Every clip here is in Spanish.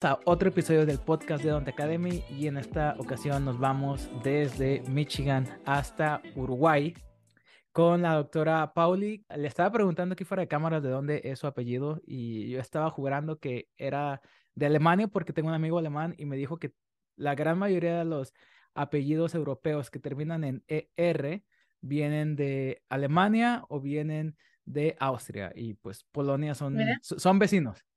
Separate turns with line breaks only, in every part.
a otro episodio del podcast de Don't Academy y en esta ocasión nos vamos desde Michigan hasta Uruguay con la doctora Pauli. Le estaba preguntando aquí fuera de cámaras de dónde es su apellido y yo estaba jurando que era de Alemania porque tengo un amigo alemán y me dijo que la gran mayoría de los apellidos europeos que terminan en ER vienen de Alemania o vienen de Austria y pues Polonia son, son vecinos.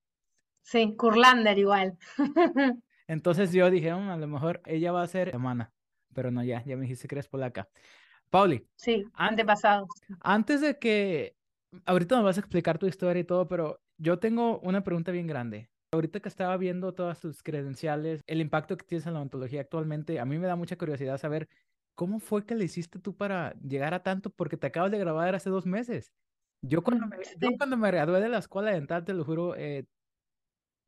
Sí, Kurlander igual.
Entonces yo dije, mm, a lo mejor ella va a ser hermana, pero no, ya, ya me dijiste que eres polaca. Pauli.
Sí, antepasado.
Antes de que, ahorita nos vas a explicar tu historia y todo, pero yo tengo una pregunta bien grande. Ahorita que estaba viendo todas tus credenciales, el impacto que tienes en la ontología actualmente, a mí me da mucha curiosidad saber cómo fue que le hiciste tú para llegar a tanto, porque te acabas de grabar hace dos meses. Yo cuando me, yo cuando me gradué de la escuela dental, te lo juro, eh,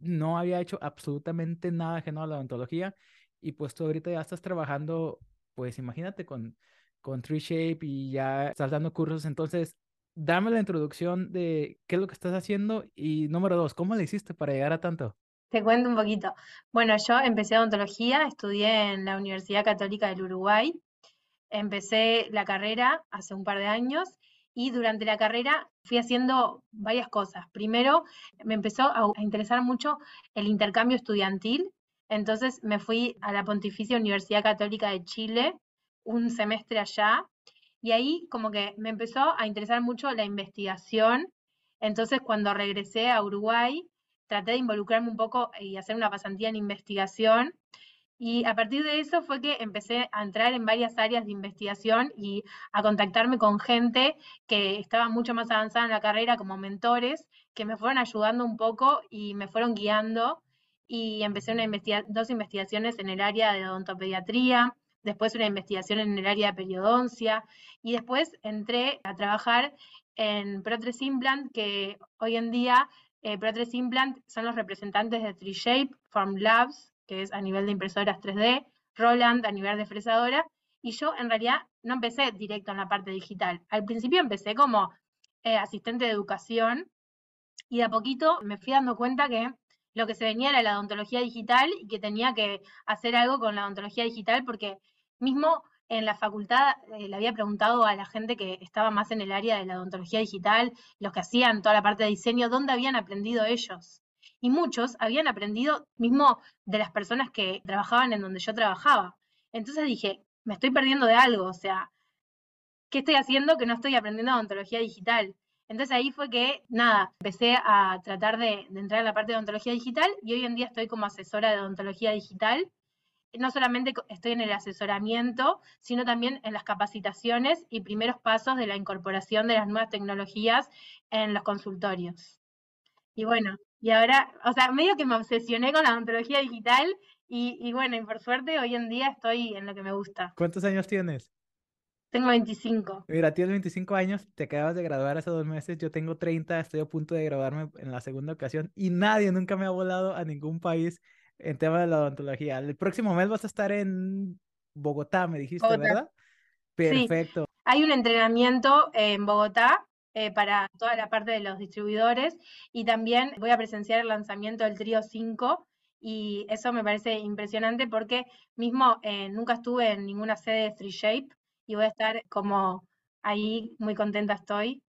no había hecho absolutamente nada ajeno a la odontología y pues tú ahorita ya estás trabajando, pues imagínate con, con Tree Shape y ya estás dando cursos, entonces dame la introducción de qué es lo que estás haciendo y número dos, ¿cómo le hiciste para llegar a tanto?
Te cuento un poquito. Bueno, yo empecé odontología, estudié en la Universidad Católica del Uruguay, empecé la carrera hace un par de años y durante la carrera fui haciendo varias cosas. Primero, me empezó a, interesar mucho el intercambio estudiantil, entonces me fui a la Pontificia Universidad Católica de Chile un semestre allá y ahí como que me empezó a interesar mucho la investigación. Entonces cuando regresé a Uruguay, traté de involucrarme un poco y hacer una pasantía en investigación y a partir de eso fue que empecé a entrar en varias áreas de investigación y a contactarme con gente que estaba mucho más avanzada en la carrera como mentores, que me fueron ayudando un poco y me fueron guiando. Y empecé una dos investigaciones en el área de odontopediatría, después una investigación en el área de periodoncia y después entré a trabajar en Protres Implant, que hoy en día eh, Implant son los representantes de TreeShape, Labs que es a nivel de impresoras 3D, Roland a nivel de fresadora, y yo en realidad no empecé directo en la parte digital. Al principio empecé como eh, asistente de educación y de a poquito me fui dando cuenta que lo que se venía era la odontología digital y que tenía que hacer algo con la odontología digital porque mismo en la facultad eh, le había preguntado a la gente que estaba más en el área de la odontología digital, los que hacían toda la parte de diseño, dónde habían aprendido ellos y muchos habían aprendido mismo de las personas que trabajaban en donde yo trabajaba. Entonces dije, me estoy perdiendo de algo, o sea, ¿qué estoy haciendo que no estoy aprendiendo odontología digital? Entonces ahí fue que, nada, empecé a tratar de, entrar en la parte de odontología digital y hoy en día estoy como asesora de odontología digital. No solamente estoy en el asesoramiento, sino también en las capacitaciones y primeros pasos de la incorporación de las nuevas tecnologías en los consultorios. Y bueno, y ahora, o sea, medio que me obsesioné con la odontología digital y, bueno, y por suerte hoy en día estoy en lo que me gusta.
¿Cuántos años tienes?
Tengo 25.
Mira, tienes 25 años, te acabas de graduar hace dos meses, yo tengo 30, estoy a punto de graduarme en la segunda ocasión y nadie nunca me ha volado a ningún país en tema de la odontología. El próximo mes vas a estar en Bogotá, me dijiste, ¿verdad?
Perfecto. Hay un entrenamiento en Bogotá eh, para toda la parte de los distribuidores y también voy a presenciar el lanzamiento del Trío 5 y eso me parece impresionante porque mismo eh, nunca estuve en ninguna sede de Free Shape y voy a estar como ahí muy contenta estoy.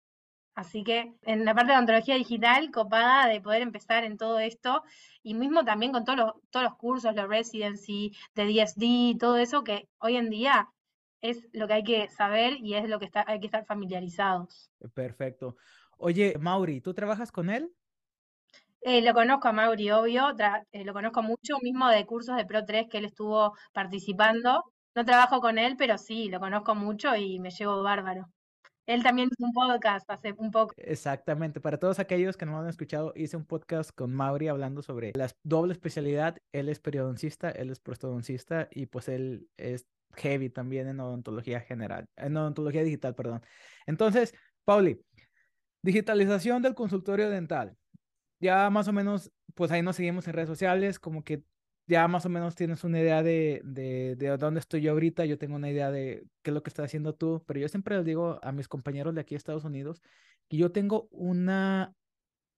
Así que en la parte de ontología digital, copada de poder empezar en todo esto y mismo también con todos los, todos los cursos, los residency, de DSD, todo eso que hoy en día es lo que hay que saber y es lo que está, hay que estar familiarizados.
Perfecto. Oye, Mauri, ¿tú trabajas con él?
Eh, lo conozco a Mauri, obvio, eh, lo conozco mucho, mismo de cursos de Pro 3 que él estuvo participando. No trabajo con él, pero sí, lo conozco mucho y me llevo bárbaro. Él también hizo un podcast hace un poco.
Exactamente. Para todos aquellos que no han escuchado, hice un podcast con Mauri hablando sobre la doble especialidad. Él es periodoncista, él es prostodoncista y pues él es heavy también en odontología general, en odontología digital, perdón. Entonces, Pauli, digitalización del consultorio dental. Ya más o menos, pues ahí nos seguimos en redes sociales, como que ya más o menos tienes una idea de, de, de, dónde estoy yo ahorita, yo tengo una idea de qué es lo que estás haciendo tú, pero yo siempre les digo a mis compañeros de aquí de Estados Unidos que yo tengo una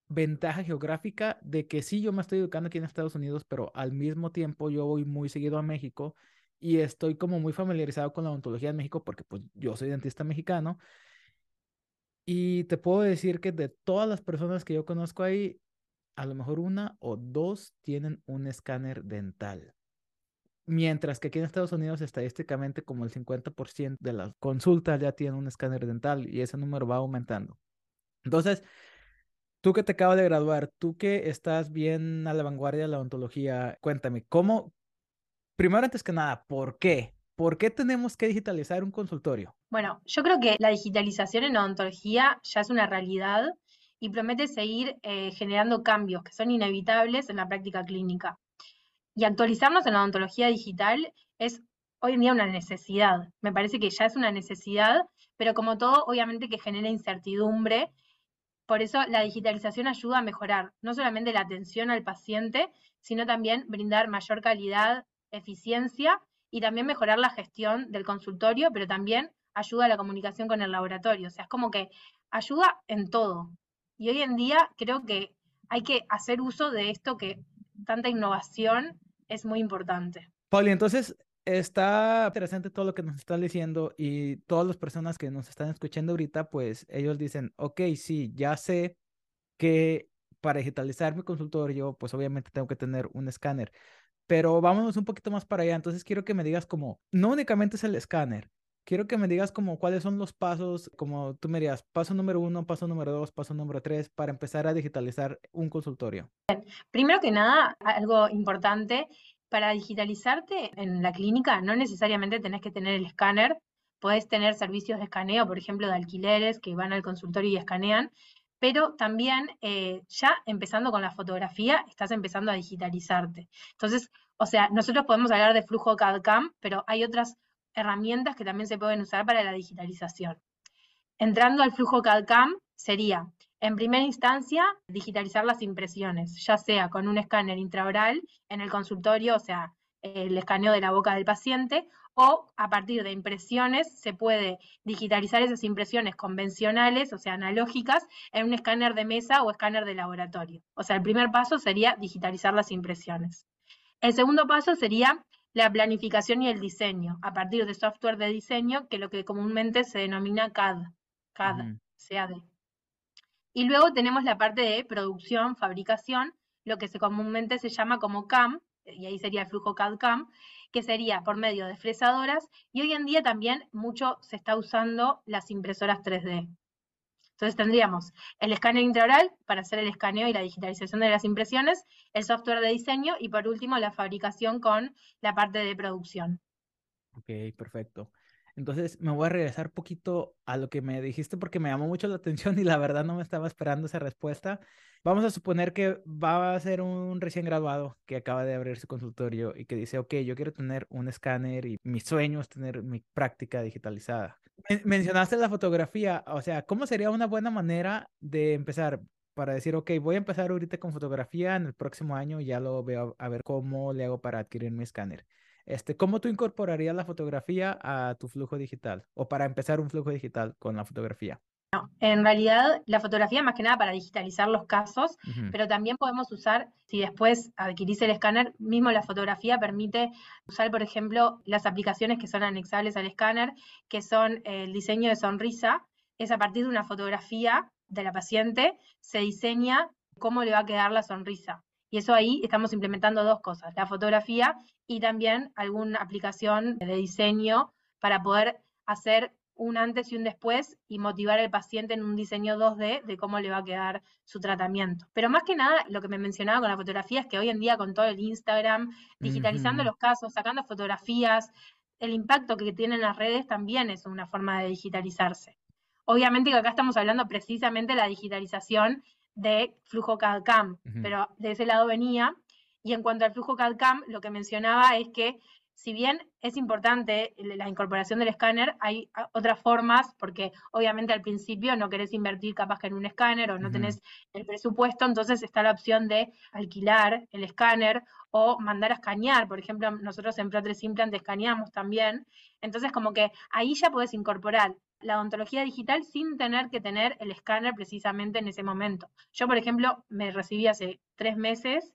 ventaja geográfica de que sí, yo me estoy educando aquí en Estados Unidos, pero al mismo tiempo yo voy muy seguido a México y estoy como muy familiarizado con la odontología en México porque pues yo soy dentista mexicano. Y te puedo decir que de todas las personas que yo conozco ahí, a lo mejor una o dos tienen un escáner dental. Mientras que aquí en Estados Unidos estadísticamente como el 50% de las consultas ya tienen un escáner dental y ese número va aumentando. Entonces, tú que te acabas de graduar, tú que estás bien a la vanguardia de la odontología, cuéntame, ¿cómo, primero antes que nada, ¿por qué? ¿Por qué tenemos que digitalizar un consultorio?
Bueno, yo creo que la digitalización en odontología ya es una realidad y promete seguir eh, generando cambios que son inevitables en la práctica clínica. Y actualizarnos en la odontología digital es hoy en día una necesidad. Me parece que ya es una necesidad, pero como todo, obviamente que genera incertidumbre. Por eso la digitalización ayuda a mejorar no solamente la atención al paciente, sino también brindar mayor calidad, eficiencia y también mejorar la gestión del consultorio, pero también ayuda a la comunicación con el laboratorio. O sea, es como que ayuda en todo. Y hoy en día creo que hay que hacer uso de esto que tanta innovación es muy importante.
Pauli, entonces está interesante todo lo que nos estás diciendo y todas las personas que nos están escuchando ahorita, pues ellos dicen, ok, sí, ya sé que para digitalizar mi consultorio, pues obviamente tengo que tener un escáner, pero vámonos un poquito más para allá. Entonces quiero que me digas como, no únicamente es el escáner, quiero que me digas como cuáles son los pasos, como tú me dirías, paso número uno, paso número dos, paso número tres, para empezar a digitalizar un consultorio.
Primero que nada, algo importante, para digitalizarte en la clínica no necesariamente tenés que tener el escáner, podés tener servicios de escaneo, por ejemplo, de alquileres que van al consultorio y escanean, pero también eh, ya empezando con la fotografía, estás empezando a digitalizarte. Entonces, o sea, nosotros podemos hablar de flujo CAD-CAM, pero hay otras herramientas que también se pueden usar para la digitalización. Entrando al flujo CAD-CAM sería, en primera instancia, digitalizar las impresiones, ya sea con un escáner intraoral en el consultorio, o sea, el escaneo de la boca del paciente, o a partir de impresiones se puede digitalizar esas impresiones convencionales, o sea, analógicas, en un escáner de mesa o escáner de laboratorio. O sea, el primer paso sería digitalizar las impresiones. El segundo paso sería la planificación y el diseño, a partir de software de diseño, que lo que comúnmente se denomina CAD, CAD, CAD. Y luego tenemos la parte de producción, fabricación, lo que se comúnmente se llama como CAM, y ahí sería el flujo CAD-CAM, que sería por medio de fresadoras, y hoy en día también mucho se está usando las impresoras 3D. Entonces tendríamos el escáner intraoral para hacer el escaneo y la digitalización de las impresiones, el software de diseño y por último la fabricación con la parte de producción.
Ok, perfecto. Entonces me voy a regresar poquito a lo que me dijiste porque me llamó mucho la atención y la verdad no me estaba esperando esa respuesta. Vamos a suponer que va a ser un recién graduado que acaba de abrir su consultorio y que dice, ok, yo quiero tener un escáner y mi sueño es tener mi práctica digitalizada mencionaste la fotografía, o sea, ¿cómo sería una buena manera de empezar? Para decir, ok, voy a empezar ahorita con fotografía, en el próximo año ya lo veo a ver cómo le hago para adquirir mi escáner. Este, ¿Cómo tú incorporarías la fotografía a tu flujo digital o para empezar un flujo digital con la fotografía?
En realidad la fotografía más que nada para digitalizar los casos, pero también podemos usar, si después adquirís el escáner, mismo la fotografía permite usar, por ejemplo, las aplicaciones que son anexables al escáner, que son el diseño de sonrisa, es a partir de una fotografía de la paciente, se diseña cómo le va a quedar la sonrisa. Y eso ahí estamos implementando dos cosas, la fotografía y también alguna aplicación de diseño para poder hacer un antes y un después y motivar al paciente en un diseño 2D de cómo le va a quedar su tratamiento. Pero más que nada, lo que me mencionaba con la fotografía es que hoy en día con todo el Instagram, digitalizando los casos, sacando fotografías, el impacto que tienen las redes también es una forma de digitalizarse. Obviamente que acá estamos hablando precisamente de la digitalización de flujo CAD-CAM, pero de ese lado venía. Y en cuanto al flujo CAD-CAM, lo que mencionaba es que si bien es importante la incorporación del escáner, hay otras formas, porque obviamente al principio no querés invertir capaz que en un escáner o no tenés el presupuesto, entonces está la opción de alquilar el escáner o mandar a escanear. Por ejemplo, nosotros en Pro3 Implant escaneamos también. Entonces, como que ahí ya podés incorporar la odontología digital sin tener que tener el escáner precisamente en ese momento. Yo, por ejemplo, me recibí hace tres meses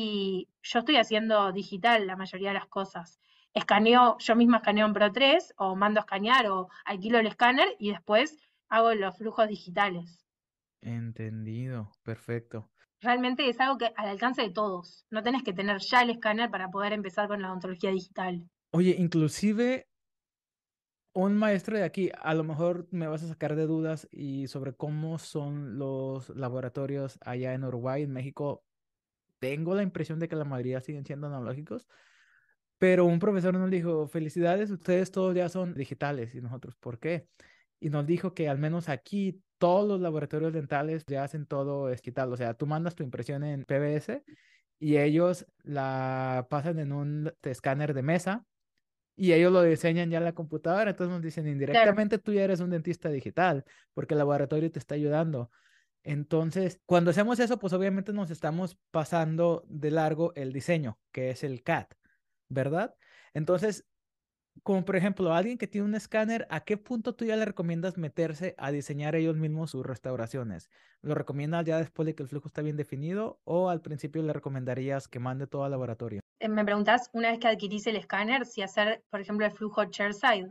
y yo estoy haciendo digital la mayoría de las cosas. Escaneo, yo misma escaneo en Pro 3 o mando a escanear o alquilo el escáner y después hago los flujos digitales.
Entendido, perfecto.
Realmente es algo que al alcance de todos. No tenés que tener ya el escáner para poder empezar con la odontología digital.
Oye, inclusive un maestro de aquí, a lo mejor me vas a sacar de dudas y sobre cómo son los laboratorios allá en Uruguay, en México. Tengo la impresión de que la mayoría siguen siendo analógicos, pero un profesor nos dijo, felicidades, ustedes todos ya son digitales y nosotros, ¿por qué? Y nos dijo que al menos aquí todos los laboratorios dentales ya hacen todo digital, o sea, tú mandas tu impresión en PBS y ellos la pasan en un escáner de mesa y ellos lo diseñan ya en la computadora, entonces nos dicen indirectamente tú ya eres un dentista digital porque el laboratorio te está ayudando. Entonces, cuando hacemos eso, pues obviamente nos estamos pasando de largo el diseño, que es el CAD, ¿verdad? Entonces, como por ejemplo, alguien que tiene un escáner, ¿a qué punto tú ya le recomiendas meterse a diseñar ellos mismos sus restauraciones? ¿Lo recomiendas ya después de que el flujo está bien definido o al principio le recomendarías que mande todo al laboratorio?
Eh, me preguntás, una vez que adquirís el escáner, si hacer, por ejemplo, el flujo chairside.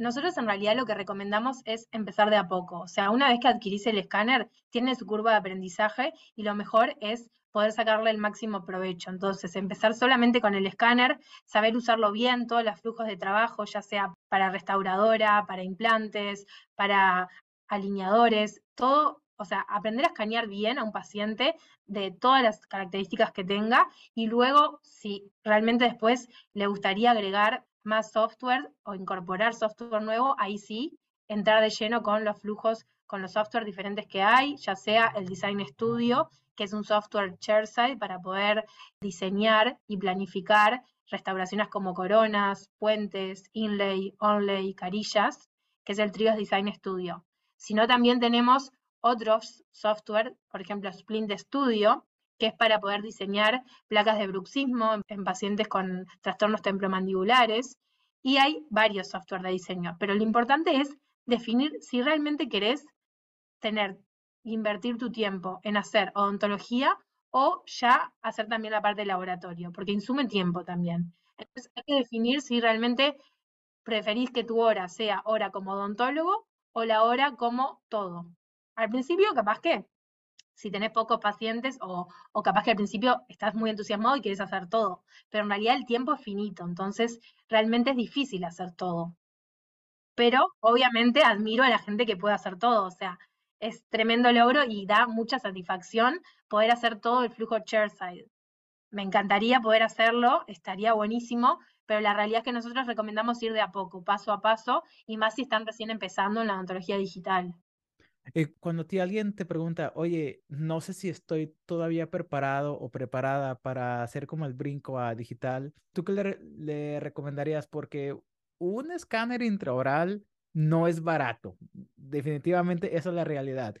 Nosotros en realidad lo que recomendamos es empezar de a poco. O sea, una vez que adquirís el escáner, tiene su curva de aprendizaje y lo mejor es poder sacarle el máximo provecho. Entonces, empezar solamente con el escáner, saber usarlo bien, todos los flujos de trabajo, ya sea para restauradora, para implantes, para alineadores, todo, o sea, aprender a escanear bien a un paciente de todas las características que tenga y luego, si realmente después le gustaría agregar más software o incorporar software nuevo, ahí sí, entrar de lleno con los flujos, con los software diferentes que hay, ya sea el Design Studio, que es un software chairside para poder diseñar y planificar restauraciones como coronas, puentes, inlay, onlay, carillas, que es el Trios Design Studio. Sino también tenemos otros software, por ejemplo Splint Studio, que es para poder diseñar placas de bruxismo en pacientes con trastornos templomandibulares. Y hay varios software de diseño, pero lo importante es definir si realmente querés tener invertir tu tiempo en hacer odontología o ya hacer también la parte de laboratorio, porque insume tiempo también. Entonces hay que definir si realmente preferís que tu hora sea hora como odontólogo o la hora como todo. Al principio, capaz que si tenés pocos pacientes o, o, capaz que al principio estás muy entusiasmado y quieres hacer todo, pero en realidad el tiempo es finito, entonces realmente es difícil hacer todo. Pero obviamente admiro a la gente que puede hacer todo, o sea, es tremendo logro y da mucha satisfacción poder hacer todo el flujo chairside. Me encantaría poder hacerlo, estaría buenísimo, pero la realidad es que nosotros recomendamos ir de a poco, paso a paso, y más si están recién empezando en la odontología digital.
Eh, cuando ti alguien te pregunta, oye, no sé si estoy todavía preparado o preparada para hacer como el brinco a digital, ¿tú qué le, le recomendarías? Porque un escáner intraoral no es barato. Definitivamente esa es la realidad.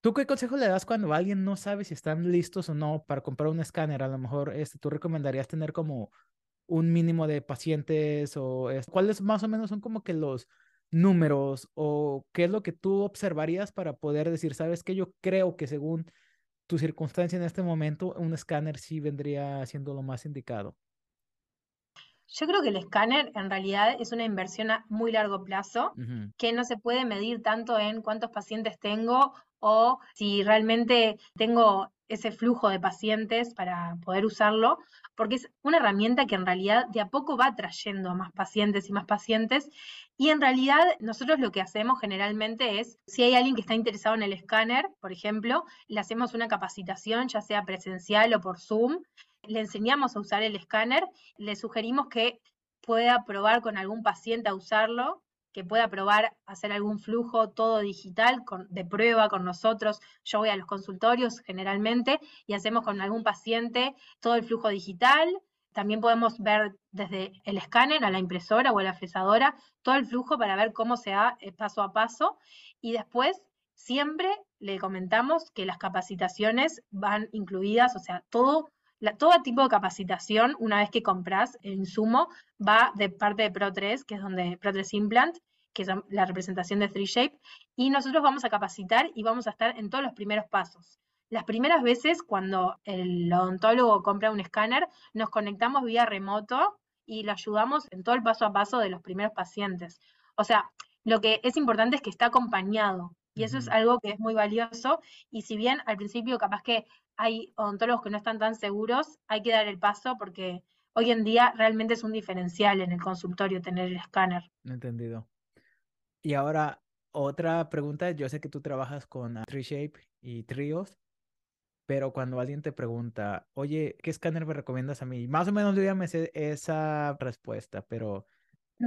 ¿Tú qué consejo le das cuando alguien no sabe si están listos o no para comprar un escáner? A lo mejor este, tú recomendarías tener como un mínimo de pacientes o cuáles más o menos son como que los números o qué es lo que tú observarías para poder decir, sabes que yo creo que según tu circunstancia en este momento, un escáner sí vendría siendo lo más indicado.
Yo creo que el escáner en realidad es una inversión a muy largo plazo que no se puede medir tanto en cuántos pacientes tengo o si realmente tengo ese flujo de pacientes para poder usarlo, porque es una herramienta que en realidad de a poco va trayendo a más pacientes y más pacientes. Y en realidad nosotros lo que hacemos generalmente es, si hay alguien que está interesado en el escáner, por ejemplo, le hacemos una capacitación, ya sea presencial o por Zoom, le enseñamos a usar el escáner, le sugerimos que pueda probar con algún paciente a usarlo, que pueda probar hacer algún flujo todo digital de prueba con nosotros. Yo voy a los consultorios generalmente y hacemos con algún paciente todo el flujo digital. También podemos ver desde el escáner a la impresora o a la fresadora todo el flujo para ver cómo se da eh, paso a paso. Y después siempre le comentamos que las capacitaciones van incluidas, o sea, todo todo tipo de capacitación, una vez que compras el insumo, va de parte de Pro3, que es donde Pro3 Implant, que es la representación de 3Shape, y nosotros vamos a capacitar y vamos a estar en todos los primeros pasos. Las primeras veces cuando el odontólogo compra un escáner, nos conectamos vía remoto y lo ayudamos en todo el paso a paso de los primeros pacientes. O sea, lo que es importante es que está acompañado y eso es algo que es muy valioso y si bien al principio capaz que hay odontólogos que no están tan seguros, hay que dar el paso porque hoy en día realmente es un diferencial en el consultorio tener el escáner.
Entendido. Y ahora, otra pregunta, yo sé que tú trabajas con TreeShape y Trios, pero cuando alguien te pregunta, oye, ¿qué escáner me recomiendas a mí? Más o menos yo ya me sé esa respuesta, pero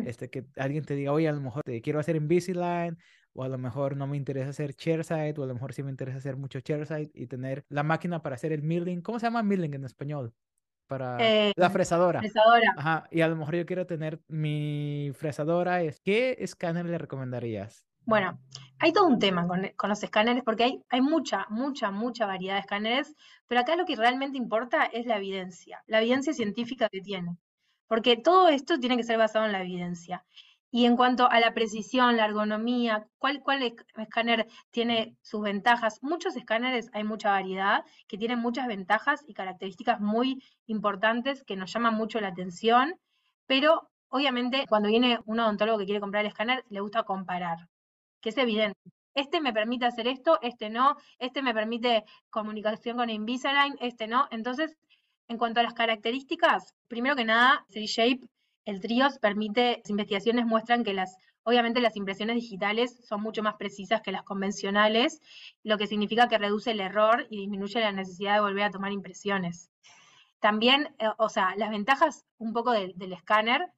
este, que alguien te diga, oye, a lo mejor te quiero hacer Invisalign, o a lo mejor no me interesa hacer chairside, o a lo mejor sí me interesa hacer mucho chairside y tener la máquina para hacer el milling. ¿Cómo se llama milling en español? Para
eh,
la fresadora.
Fresadora.
Ajá, y a lo mejor yo quiero tener mi fresadora. ¿Qué escáner le recomendarías?
Bueno, hay todo un tema con, los escáneres porque hay, hay, mucha, mucha, mucha variedad de escáneres, pero acá lo que realmente importa es la evidencia, la evidencia científica que tiene, porque todo esto tiene que ser basado en la evidencia. Y en cuanto a la precisión, la ergonomía, ¿cuál, escáner tiene sus ventajas? Muchos escáneres, hay mucha variedad, que tienen muchas ventajas y características muy importantes que nos llaman mucho la atención, pero obviamente cuando viene un odontólogo que quiere comprar el escáner, le gusta comparar que es evidente. Este me permite hacer esto, este no, este me permite comunicación con Invisalign, este no. Entonces, en cuanto a las características, primero que nada, 3Shape, el TRIOS permite, las investigaciones muestran que las, obviamente las impresiones digitales son mucho más precisas que las convencionales, lo que significa que reduce el error y disminuye la necesidad de volver a tomar impresiones. También, eh, o sea, las ventajas un poco del escáner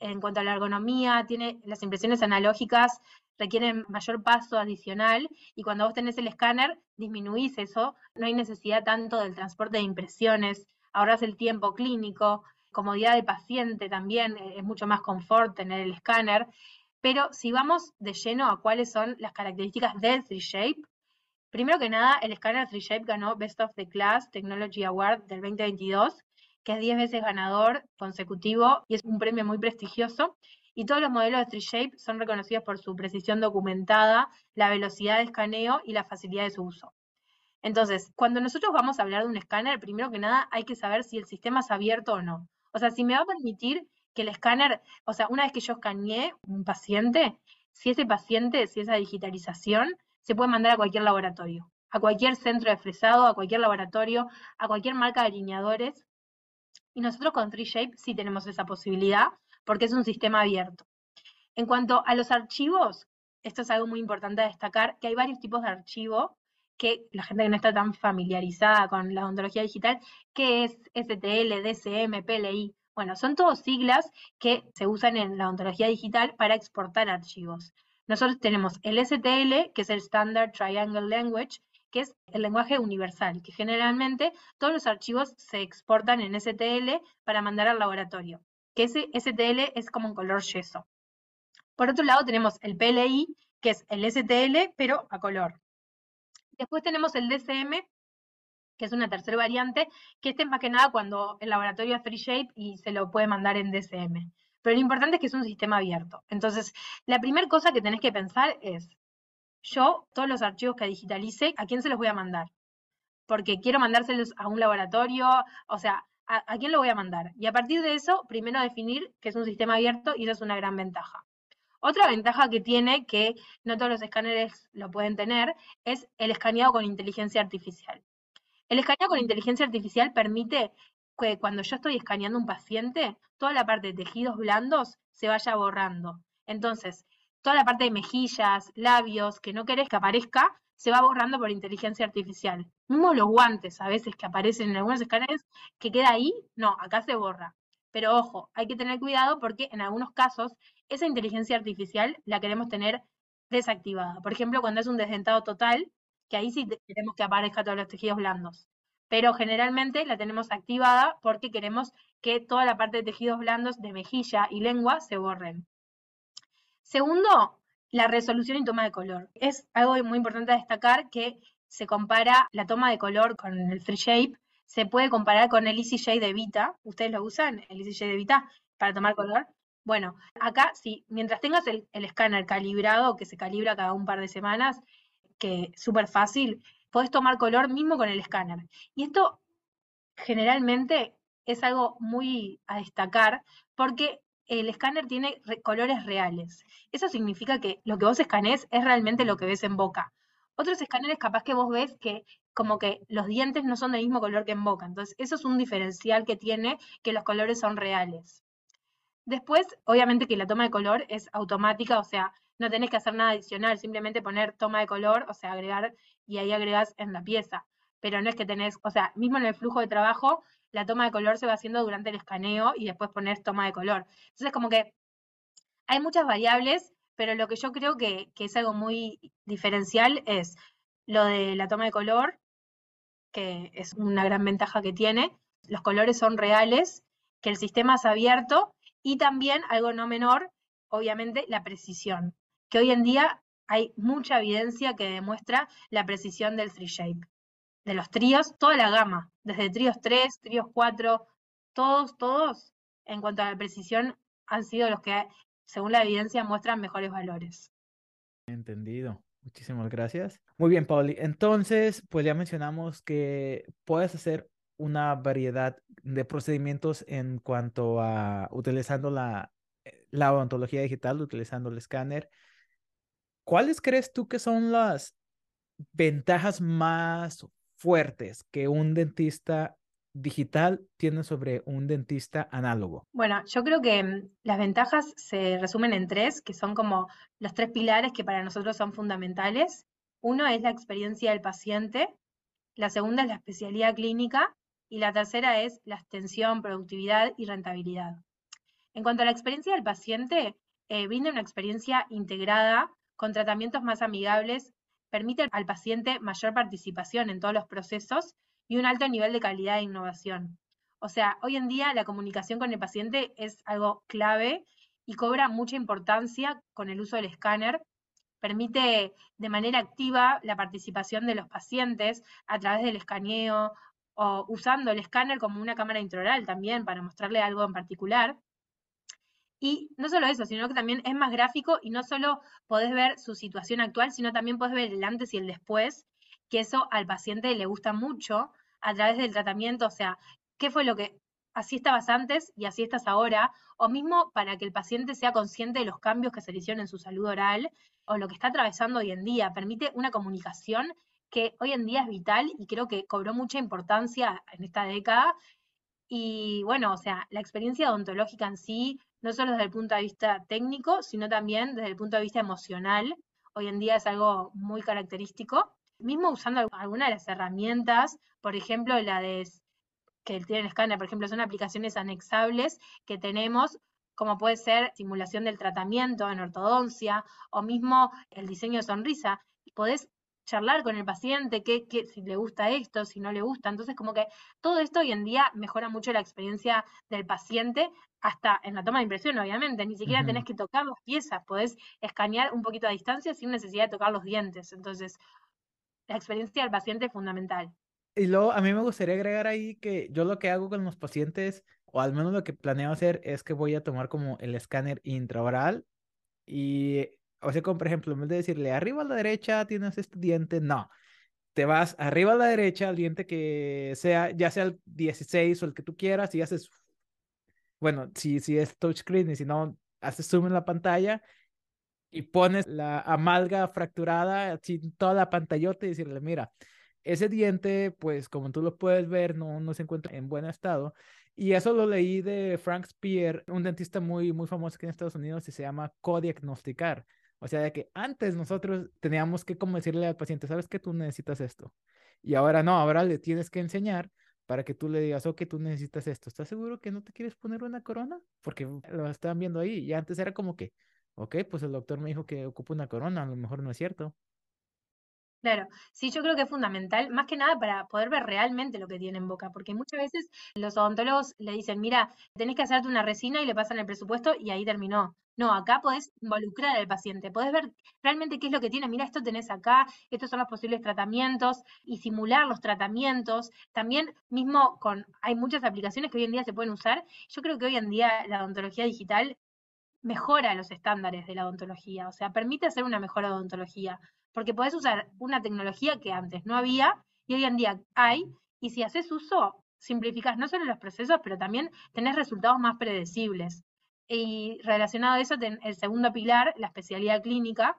en cuanto a la ergonomía, tiene las impresiones analógicas requieren mayor paso adicional y cuando vos tenés el escáner disminuís eso, no hay necesidad tanto del transporte de impresiones, ahorras el tiempo clínico, comodidad del paciente también, eh, es mucho más confort tener el escáner, pero si vamos de lleno a cuáles son las características del 3Shape, primero que nada, el escáner 3Shape ganó Best of the Class Technology Award del 2022, que es 10 veces ganador consecutivo y es un premio muy prestigioso y todos los modelos de 3Shape son reconocidos por su precisión documentada, la velocidad de escaneo y la facilidad de su uso. Entonces, cuando nosotros vamos a hablar de un escáner, primero que nada hay que saber si el sistema es abierto o no. O sea, si me va a permitir que el escáner, o sea, una vez que yo escaneé un paciente, si ese paciente, si esa digitalización, se puede mandar a cualquier laboratorio, a cualquier centro de fresado, a cualquier laboratorio, a cualquier marca de alineadores. Y nosotros con 3Shape sí tenemos esa posibilidad porque es un sistema abierto. En cuanto a los archivos, esto es algo muy importante a destacar, que hay varios tipos de archivo que la gente que no está tan familiarizada con la odontología digital, que es STL, DCM, PLI. Bueno, son todos siglas que se usan en la odontología digital para exportar archivos. Nosotros tenemos el STL, que es el Standard Triangle Language, que es el lenguaje universal, que generalmente todos los archivos se exportan en STL para mandar al laboratorio que ese STL es como un color yeso. Por otro lado tenemos el PLI, que es el STL, pero a color. Después tenemos el DCM, que es una tercera variante, que este es más que nada cuando el laboratorio es free shape y se lo puede mandar en DCM. Pero lo importante es que es un sistema abierto. Entonces, la primera cosa que tenés que pensar es, yo, todos los archivos que digitalice, ¿a quién se los voy a mandar? Porque quiero mandárselos a un laboratorio, o sea, a, quién lo voy a mandar. Y a partir de eso, primero definir que es un sistema abierto y eso es una gran ventaja. Otra ventaja que tiene, que no todos los escáneres lo pueden tener, es el escaneado con inteligencia artificial. El escaneado con inteligencia artificial permite que cuando yo estoy escaneando un paciente, toda la parte de tejidos blandos se vaya borrando. Entonces, toda la parte de mejillas, labios, que no querés que aparezca, se va borrando por inteligencia artificial. Mismo los guantes a veces que aparecen en algunos escáneres, que queda ahí, no, acá se borra. Pero ojo, hay que tener cuidado porque en algunos casos esa inteligencia artificial la queremos tener desactivada. Por ejemplo, cuando es un desdentado total, que ahí sí queremos que aparezca todos los tejidos blandos. Pero generalmente la tenemos activada porque queremos que toda la parte de tejidos blandos de mejilla y lengua se borren. Segundo, la resolución y toma de color. Es algo muy importante destacar que se compara la toma de color con el free shape, se puede comparar con el EasyJ de Vita. ¿Ustedes lo usan, el EasyJ de Vita, para tomar color? Bueno, acá sí, mientras tengas el, escáner calibrado, que se calibra cada un par de semanas, que súper fácil, podés tomar color mismo con el escáner. Y esto generalmente es algo muy a destacar porque el escáner tiene colores reales. Eso significa que lo que vos escanees es realmente lo que ves en boca. Otros escáneres capaz que vos ves que como que los dientes no son del mismo color que en boca. Entonces, eso es un diferencial que tiene que los colores son reales. Después, obviamente que la toma de color es automática, o sea, no tenés que hacer nada adicional, simplemente poner toma de color, o sea, agregar y ahí agregas en la pieza. Pero no es que tenés, o sea, mismo en el flujo de trabajo, la toma de color se va haciendo durante el escaneo y después pones toma de color. Entonces, como que hay muchas variables, pero lo que yo creo que, es algo muy diferencial es lo de la toma de color, que es una gran ventaja que tiene. Los colores son reales, que el sistema es abierto y también, algo no menor, obviamente, la precisión, que hoy en día hay mucha evidencia que demuestra la precisión del 3Shape de los tríos, toda la gama, desde tríos 3, tríos 4, todos, todos, en cuanto a la precisión, han sido los que, según la evidencia, muestran mejores valores.
Entendido. Muchísimas gracias. Muy bien, Pauli. Entonces, pues ya mencionamos que puedes hacer una variedad de procedimientos en cuanto a utilizando la, eh, la odontología digital, utilizando el escáner. ¿Cuáles crees tú que son las ventajas más fuertes que un dentista digital tiene sobre un dentista análogo?
Bueno, yo creo que mm, las ventajas se resumen en tres, que son como los tres pilares que para nosotros son fundamentales. Uno es la experiencia del paciente, la segunda es la especialidad clínica y la tercera es la extensión, productividad y rentabilidad. En cuanto a la experiencia del paciente, eh, brinda una experiencia integrada con tratamientos más amigables permite al paciente mayor participación en todos los procesos y un alto nivel de calidad e innovación. O sea, hoy en día la comunicación con el paciente es algo clave y cobra mucha importancia con el uso del escáner. Permite de manera activa la participación de los pacientes a través del escaneo o usando el escáner como una cámara intraoral también para mostrarle algo en particular. Y no solo eso, sino que también es más gráfico y no solo podés ver su situación actual, sino también podés ver el antes y el después, que eso al paciente le gusta mucho a través del tratamiento, o sea, qué fue lo que así estabas antes y así estás ahora, o mismo para que el paciente sea consciente de los cambios que se le hicieron en su salud oral o lo que está atravesando hoy en día. Permite una comunicación que hoy en día es vital y creo que cobró mucha importancia en esta década. Y bueno, o sea, la experiencia odontológica en sí no solo desde el punto de vista técnico, sino también desde el punto de vista emocional. Hoy en día es algo muy característico. Mismo usando alguna de las herramientas, por ejemplo, la de que tiene el escáner, por ejemplo, son aplicaciones anexables que tenemos, como puede ser simulación del tratamiento en ortodoncia o mismo el diseño de sonrisa. Podés charlar con el paciente, qué, si le gusta esto, si no le gusta. Entonces, como que todo esto hoy en día mejora mucho la experiencia del paciente, hasta en la toma de impresión, obviamente. Ni siquiera tenés que tocar las piezas, podés escanear un poquito a distancia sin necesidad de tocar los dientes. Entonces, la experiencia del paciente es fundamental.
Y luego, a mí me gustaría agregar ahí que yo lo que hago con los pacientes, o al menos lo que planeo hacer, es que voy a tomar como el escáner intraoral y o sea, como por ejemplo, en vez de decirle arriba a la derecha tienes este diente, no. Te vas arriba a la derecha al diente que sea, ya sea el 16 o el que tú quieras, y haces, bueno, si, si es touchscreen y si no, haces zoom en la pantalla y pones la amalga fracturada así toda la pantallota y decirle, mira, ese diente, pues como tú lo puedes ver, no, no se encuentra en buen estado. Y eso lo leí de Frank Spear, un dentista muy, muy famoso aquí en Estados Unidos y se llama codiagnosticar. O sea, de que antes nosotros teníamos que como decirle al paciente, sabes que tú necesitas esto. Y ahora no, ahora le tienes que enseñar para que tú le digas, ok, tú necesitas esto. ¿Estás seguro que no te quieres poner una corona? Porque lo estaban viendo ahí. Y antes era como que, ok, pues el doctor me dijo que ocupa una corona, a lo mejor no es cierto.
Claro, sí, yo creo que es fundamental, más que nada para poder ver realmente lo que tiene en boca, porque muchas veces los odontólogos le dicen, mira, tenés que hacerte una resina y le pasan el presupuesto y ahí terminó. No, acá podés involucrar al paciente, podés ver realmente qué es lo que tiene, mira, esto tenés acá, estos son los posibles tratamientos y simular los tratamientos. También mismo con, hay muchas aplicaciones que hoy en día se pueden usar. Yo creo que hoy en día la odontología digital mejora los estándares de la odontología, o sea, permite hacer una mejor odontología, porque podés usar una tecnología que antes no había y hoy en día hay, y si haces uso, simplificas no solo los procesos, pero también tenés resultados más predecibles. Y relacionado a eso, el segundo pilar, la especialidad clínica,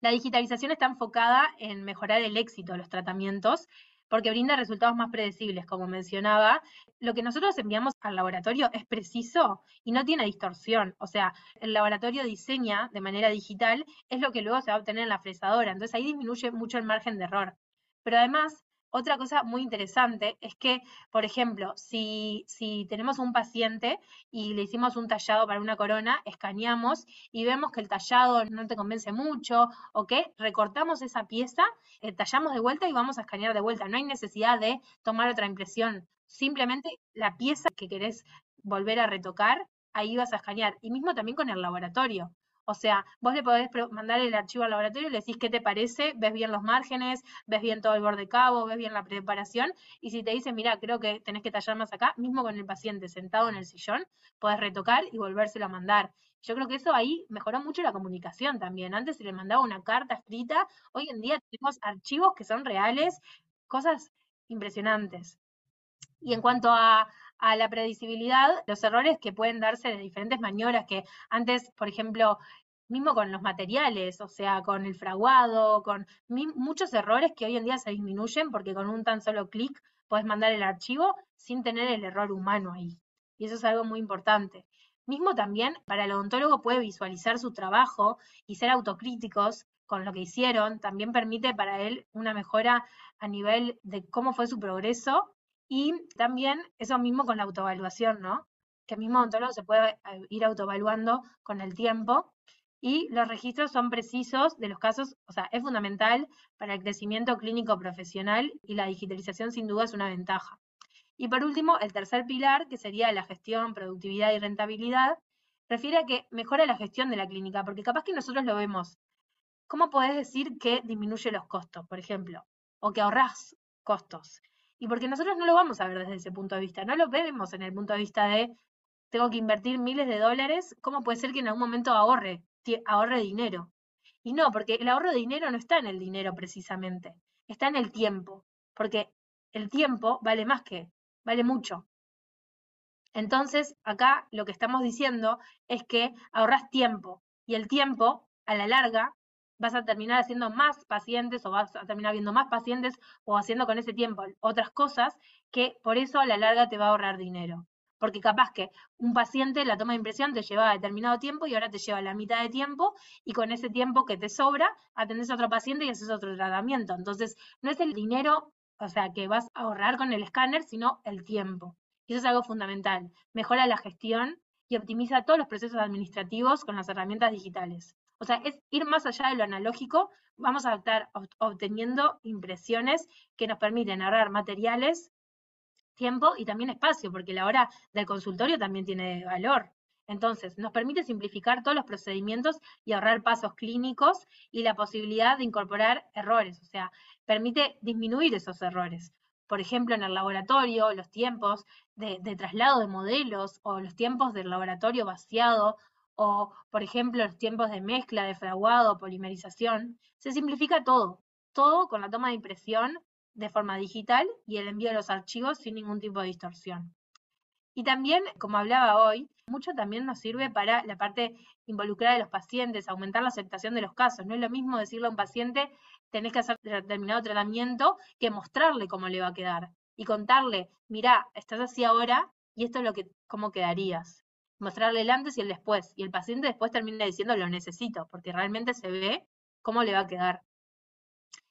la digitalización está enfocada en mejorar el éxito de los tratamientos porque brinda resultados más predecibles, como mencionaba. Lo que nosotros enviamos al laboratorio es preciso y no tiene distorsión. O sea, el laboratorio diseña de manera digital, es lo que luego se va a obtener en la fresadora. Entonces ahí disminuye mucho el margen de error. Pero además, otra cosa muy interesante es que, por ejemplo, si, si, tenemos un paciente y le hicimos un tallado para una corona, escaneamos y vemos que el tallado no te convence mucho o que recortamos esa pieza, eh, tallamos de vuelta y vamos a escanear de vuelta. No hay necesidad de tomar otra impresión. Simplemente la pieza que querés volver a retocar, ahí vas a escanear. Y mismo también con el laboratorio. O sea, vos le podés mandar el archivo al laboratorio y le decís qué te parece, ves bien los márgenes, ves bien todo el borde cabo, ves bien la preparación, y si te dicen, mira, creo que tenés que tallar más acá, mismo con el paciente sentado en el sillón, podés retocar y volvérselo a mandar. Yo creo que eso ahí mejoró mucho la comunicación también. Antes se le mandaba una carta escrita, hoy en día tenemos archivos que son reales, cosas impresionantes. Y en cuanto a, a la predecibilidad, los errores que pueden darse de diferentes maniobras que antes, por ejemplo, mismo con los materiales, o sea, con el fraguado, con muchos errores que hoy en día se disminuyen porque con un tan solo clic puedes mandar el archivo sin tener el error humano ahí. Y eso es algo muy importante. Mismo también para el odontólogo puede visualizar su trabajo y ser autocríticos con lo que hicieron, también permite para él una mejora a nivel de cómo fue su progreso y también eso mismo con la autoevaluación, ¿no? Que el mismo odontólogo se puede eh, ir autoevaluando con el tiempo y los registros son precisos de los casos, o sea, es fundamental para el crecimiento clínico profesional y la digitalización sin duda es una ventaja. Y por último, el tercer pilar, que sería la gestión, productividad y rentabilidad, refiere a que mejora la gestión de la clínica, porque capaz que nosotros lo vemos. ¿Cómo podés decir que disminuye los costos, por ejemplo? O que ahorrás costos. Y porque nosotros no lo vamos a ver desde ese punto de vista, no lo vemos en el punto de vista de tengo que invertir miles de dólares, ¿cómo puede ser que en algún momento ahorre, ahorre dinero? Y no, porque el ahorro de dinero no está en el dinero precisamente, está en el tiempo, porque el tiempo vale más que, vale mucho. Entonces, acá lo que estamos diciendo es que ahorras tiempo y el tiempo, a la larga, vas a terminar haciendo más pacientes o vas a terminar viendo más pacientes o haciendo con ese tiempo otras cosas que por eso a la larga te va a ahorrar dinero. Porque capaz que un paciente, la toma de impresión te lleva determinado tiempo y ahora te lleva la mitad de tiempo y con ese tiempo que te sobra atendés a otro paciente y haces otro tratamiento. Entonces, no es el dinero, o sea, que vas a ahorrar con el escáner, sino el tiempo. Y eso es algo fundamental. Mejora la gestión y optimiza todos los procesos administrativos con las herramientas digitales. O sea, es ir más allá de lo analógico, vamos a estar obteniendo impresiones que nos permiten ahorrar materiales, tiempo y también espacio, porque la hora del consultorio también tiene valor. Entonces, nos permite simplificar todos los procedimientos y ahorrar pasos clínicos y la posibilidad de incorporar errores, o sea, permite disminuir esos errores. Por ejemplo, en el laboratorio, los tiempos de, de traslado de modelos o los tiempos del laboratorio vaciado o, por ejemplo, los tiempos de mezcla, de fraguado, polimerización, se simplifica todo, todo con la toma de impresión de forma digital y el envío de los archivos sin ningún tipo de distorsión. Y también, como hablaba hoy, mucho también nos sirve para la parte involucrada de los pacientes, aumentar la aceptación de los casos. No es lo mismo decirle a un paciente, tenés que hacer determinado tratamiento, que mostrarle cómo le va a quedar y contarle, mira, estás así ahora y esto es lo que, cómo quedarías mostrarle el antes y el después. Y el paciente después termina diciendo lo necesito, porque realmente se ve cómo le va a quedar.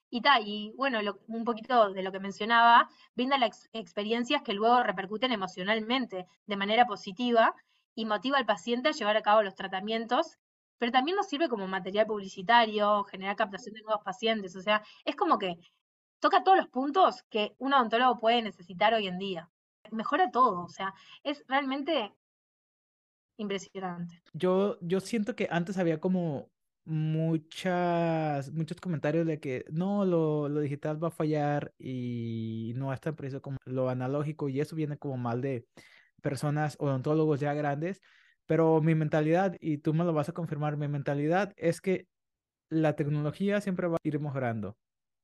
Y tal, y bueno, un poquito de lo que mencionaba, brinda las experiencias que luego repercuten emocionalmente de manera positiva y motiva al paciente a llevar a cabo los tratamientos pero también nos sirve como material publicitario, generar captación de nuevos pacientes, o sea, es como que toca todos los puntos que un odontólogo puede necesitar hoy en día. Mejora todo, o sea, es realmente impresionante.
Yo, yo siento que antes había como muchas, muchos comentarios de que no, lo, lo digital va a fallar y no es tan preciso como lo analógico y eso viene como mal de personas odontólogos ya grandes, pero mi mentalidad, y tú me lo vas a confirmar, mi mentalidad es que la tecnología siempre va a ir mejorando.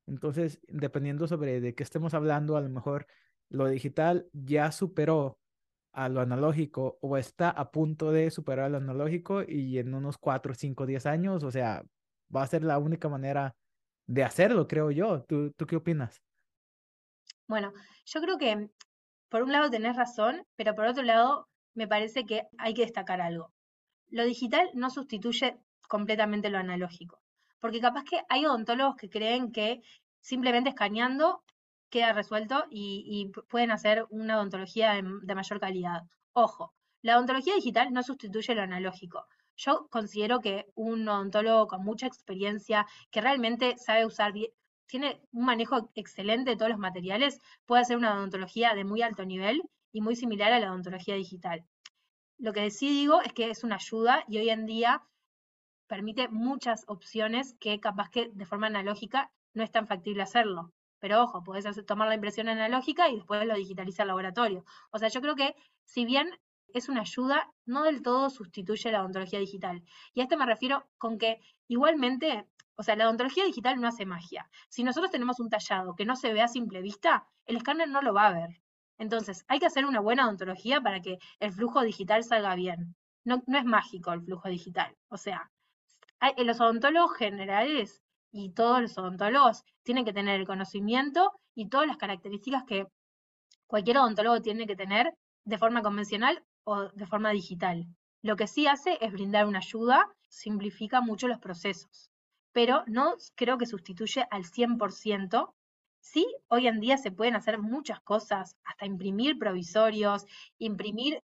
Entonces, dependiendo sobre de qué estemos hablando, a lo mejor lo digital ya superó a lo analógico o está a punto de superar lo analógico y en unos 4, 5, 10 años, o sea, va a ser la única manera de hacerlo, creo yo. ¿Tú, tú qué opinas?
Bueno, yo creo que por un lado tenés razón, pero por otro lado me parece que hay que destacar algo. Lo digital no sustituye completamente lo analógico, porque capaz que hay odontólogos que creen que simplemente escaneando queda resuelto y, pueden hacer una odontología de, mayor calidad. Ojo, la odontología digital no sustituye lo analógico. Yo considero que un odontólogo con mucha experiencia, que realmente sabe usar bien, tiene un manejo excelente de todos los materiales, puede hacer una odontología de muy alto nivel y muy similar a la odontología digital. Lo que sí digo es que es una ayuda y hoy en día permite muchas opciones que capaz que de forma analógica no es tan factible hacerlo. Pero ojo, podés tomar la impresión analógica y después lo digitaliza al laboratorio. O sea, yo creo que si bien es una ayuda, no del todo sustituye la odontología digital. Y a esto me refiero con que igualmente, o sea, la odontología digital no hace magia. Si nosotros tenemos un tallado que no se ve a simple vista, el escáner no lo va a ver. Entonces, hay que hacer una buena odontología para que el flujo digital salga bien. No, no es mágico el flujo digital. O sea, los odontólogos generales y todos los odontólogos tienen que tener el conocimiento y todas las características que cualquier odontólogo tiene que tener de forma convencional o de forma digital. Lo que sí hace es brindar una ayuda, simplifica mucho los procesos, pero no creo que sustituye al 100%. Sí, hoy en día se pueden hacer muchas cosas, hasta imprimir provisorios, imprimir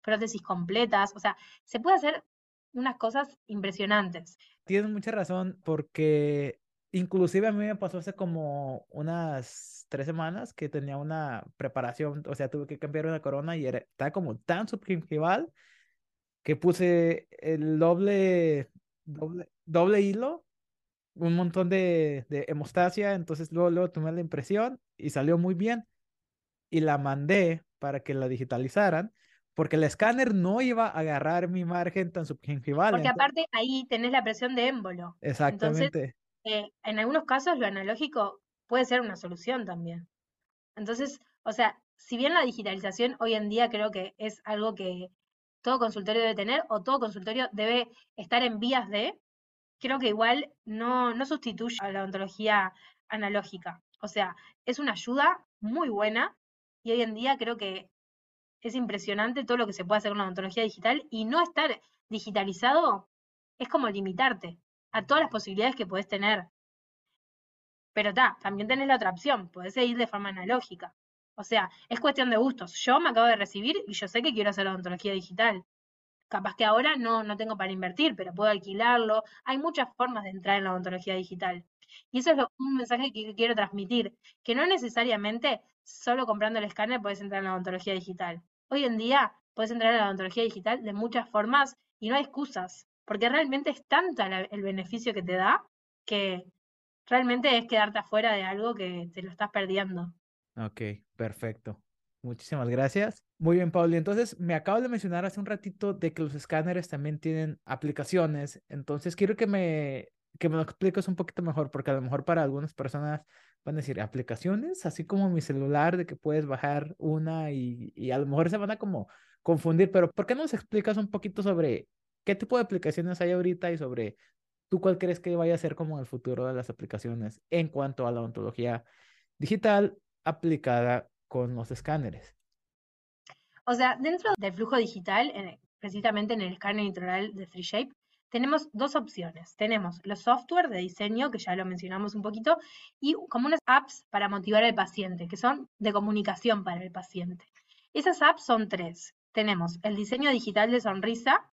prótesis completas, o sea, se puede hacer unas cosas impresionantes
tienes mucha razón porque inclusive a mí me pasó hace como unas tres semanas que tenía una preparación, o sea, tuve que cambiar una corona y era, estaba como tan subgingival que puse el doble, doble, doble hilo, un montón de, de hemostasia, entonces luego, luego tomé la impresión y salió muy bien y la mandé para que la digitalizaran porque el escáner no iba a agarrar mi margen tan subgingival.
Porque aparte ahí tenés la presión de émbolo.
Exactamente.
Entonces, eh, en algunos casos lo analógico puede ser una solución también. Entonces, o sea, si bien la digitalización hoy en día creo que es algo que todo consultorio debe tener o todo consultorio debe estar en vías de, creo que igual no, no sustituye a la odontología analógica. O sea, es una ayuda muy buena y hoy en día creo que es impresionante todo lo que se puede hacer con la odontología digital y no estar digitalizado es como limitarte a todas las posibilidades que puedes tener. Pero está, también tenés la otra opción, podés seguir de forma analógica. O sea, es cuestión de gustos. Yo me acabo de recibir y yo sé que quiero hacer odontología digital. Capaz que ahora no, no tengo para invertir, pero puedo alquilarlo. Hay muchas formas de entrar en la odontología digital. Y eso es un mensaje que quiero transmitir, que no necesariamente solo comprando el escáner puedes entrar en la odontología digital. Hoy en día puedes entrar en la odontología digital de muchas formas y no hay excusas, porque realmente es tanta el beneficio que te da que realmente es quedarte afuera de algo que te lo estás perdiendo.
Ok, perfecto. Muchísimas gracias. Muy bien, Pauli. Entonces, me acabo de mencionar hace un ratito de que los escáneres también tienen aplicaciones. Entonces, quiero que me, que me lo expliques un poquito mejor, porque a lo mejor para algunas personas van a decir aplicaciones, así como mi celular, de que puedes bajar una y, a lo mejor se van a como confundir, pero ¿por qué no nos explicas un poquito sobre qué tipo de aplicaciones hay ahorita y sobre tú cuál crees que vaya a ser como el futuro de las aplicaciones en cuanto a la ontología digital aplicada con los escáneres?
O sea, dentro del flujo digital, precisamente en el escáner integral de 3Shape, tenemos dos opciones. Tenemos los software de diseño, que ya lo mencionamos un poquito, y como unas apps para motivar al paciente, que son de comunicación para el paciente. Esas apps son tres. Tenemos el diseño digital de sonrisa,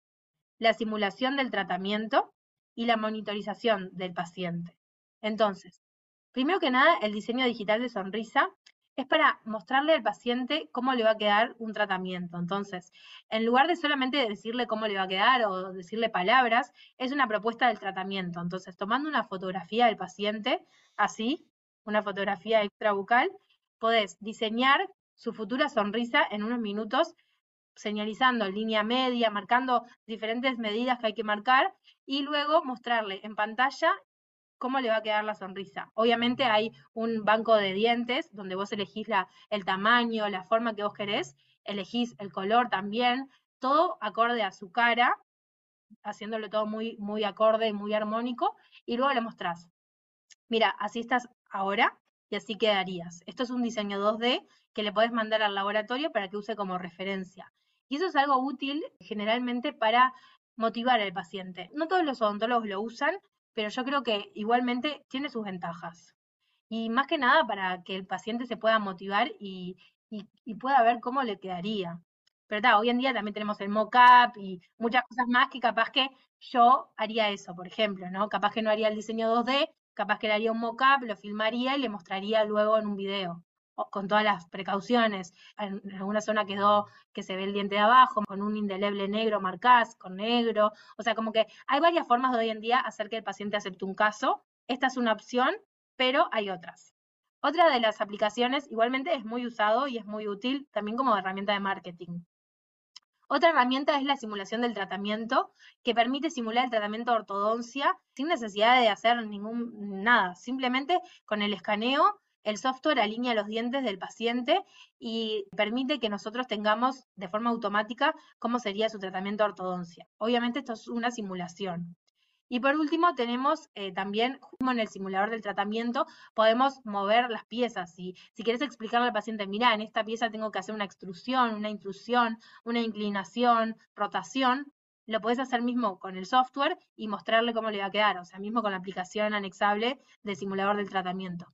la simulación del tratamiento y la monitorización del paciente. Entonces, primero que nada, el diseño digital de sonrisa es para mostrarle al paciente cómo le va a quedar un tratamiento. Entonces, en lugar de solamente decirle cómo le va a quedar o decirle palabras, es una propuesta del tratamiento. Entonces, tomando una fotografía del paciente, así, una fotografía extrabucal, podés diseñar su futura sonrisa en unos minutos, señalizando línea media, marcando diferentes medidas que hay que marcar y luego mostrarle en pantalla cómo le va a quedar la sonrisa. Obviamente hay un banco de dientes donde vos elegís el tamaño, la forma que vos querés, elegís el color también, todo acorde a su cara, haciéndolo todo muy, muy acorde y muy armónico, y luego le mostrás. Mira, así estás ahora y así quedarías. Esto es un diseño 2D que le podés mandar al laboratorio para que use como referencia. Y eso es algo útil generalmente para motivar al paciente. No todos los odontólogos lo usan, pero yo creo que igualmente tiene sus ventajas. Y más que nada para que el paciente se pueda motivar y, pueda ver cómo le quedaría. Pero hoy en día también tenemos el mock-up y muchas cosas más que capaz que yo haría eso, por ejemplo, ¿no? Capaz que no haría el diseño 2D, capaz que le haría un mock-up, lo filmaría y le mostraría luego en un video con todas las precauciones. En, alguna zona quedó que se ve el diente de abajo, con un indeleble negro marcás, con negro. O sea, como que hay varias formas de hoy en día hacer que el paciente acepte un caso. Esta es una opción, pero hay otras. Otra de las aplicaciones igualmente es muy usado y es muy útil también como herramienta de marketing. Otra herramienta es la simulación del tratamiento, que permite simular el tratamiento de ortodoncia sin necesidad de hacer ningún nada, simplemente con el escaneo el software alinea los dientes del paciente y permite que nosotros tengamos de forma automática cómo sería su tratamiento de ortodoncia. Obviamente esto es una simulación. Y por último tenemos eh, también, en el simulador del tratamiento, podemos mover las piezas. Si, si quieres explicarle al paciente, mira, en esta pieza tengo que hacer una extrusión, una intrusión, una inclinación, rotación, lo puedes hacer mismo con el software y mostrarle cómo le va a quedar, o sea, mismo con la aplicación anexable del simulador del tratamiento.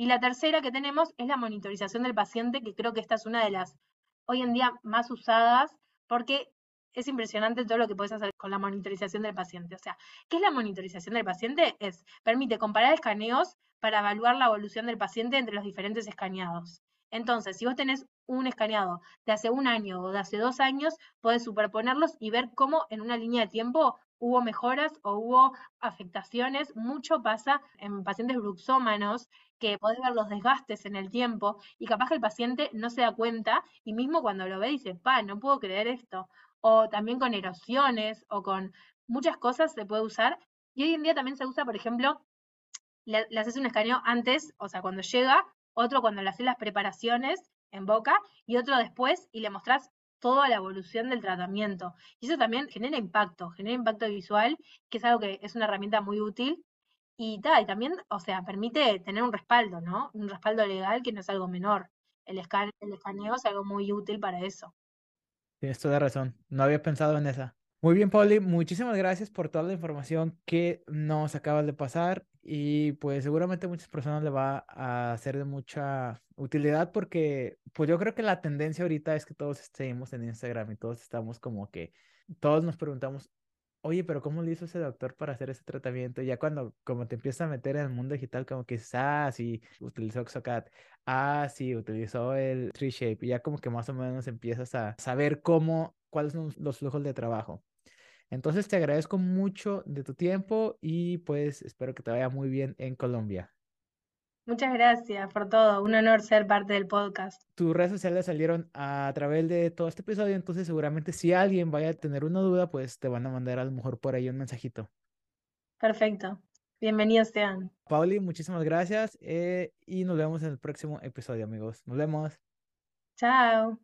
Y la tercera que tenemos es la monitorización del paciente, que creo que esta es una de las hoy en día más usadas, porque es impresionante todo lo que puedes hacer con la monitorización del paciente. O sea, ¿qué es la monitorización del paciente? Es, permite comparar escaneos para evaluar la evolución del paciente entre los diferentes escaneados. Entonces, si vos tenés un escaneado de hace un año o de hace dos años, podés superponerlos y ver cómo en una línea de tiempo hubo mejoras o hubo afectaciones. Mucho pasa en pacientes bruxómanos que podés ver los desgastes en el tiempo y capaz que el paciente no se da cuenta y mismo cuando lo ve dice, pa, no puedo creer esto. O también con erosiones o con muchas cosas se puede usar. Y hoy en día también se usa, por ejemplo, le, haces un escaneo antes, o sea, cuando llega, otro cuando le haces las preparaciones en boca y otro después y le mostrás toda la evolución del tratamiento. Y eso también genera impacto, genera impacto visual, que es algo que es una herramienta muy útil. Y, y también, o sea, permite tener un respaldo, ¿no? Un respaldo legal que no es algo menor. El, el escaneo es algo muy útil para eso.
Tienes toda razón. No había pensado en esa. Muy bien, Pauli, muchísimas gracias por toda la información que nos acabas de pasar y pues seguramente a muchas personas le va a ser de mucha utilidad porque pues yo creo que la tendencia ahorita es que todos estemos en Instagram y todos estamos como que todos nos preguntamos, oye, pero ¿cómo le hizo ese doctor para hacer ese tratamiento? ya cuando como te empiezas a meter en el mundo digital como que ah, sí, utilizó Xocat, ah, sí, utilizó el Tree Shape, ya como que más o menos empiezas a saber cómo, cuáles son los flujos de trabajo. Entonces te agradezco mucho de tu tiempo y pues espero que te vaya muy bien en Colombia.
Muchas gracias por todo. Un honor ser parte del podcast.
Tus redes sociales salieron a través de todo este episodio, entonces seguramente si alguien vaya a tener una duda, pues te van a mandar a lo mejor por ahí un mensajito.
Perfecto. Bienvenidos sean.
Pauli, muchísimas gracias eh, y nos vemos en el próximo episodio, amigos. Nos vemos.
Chao.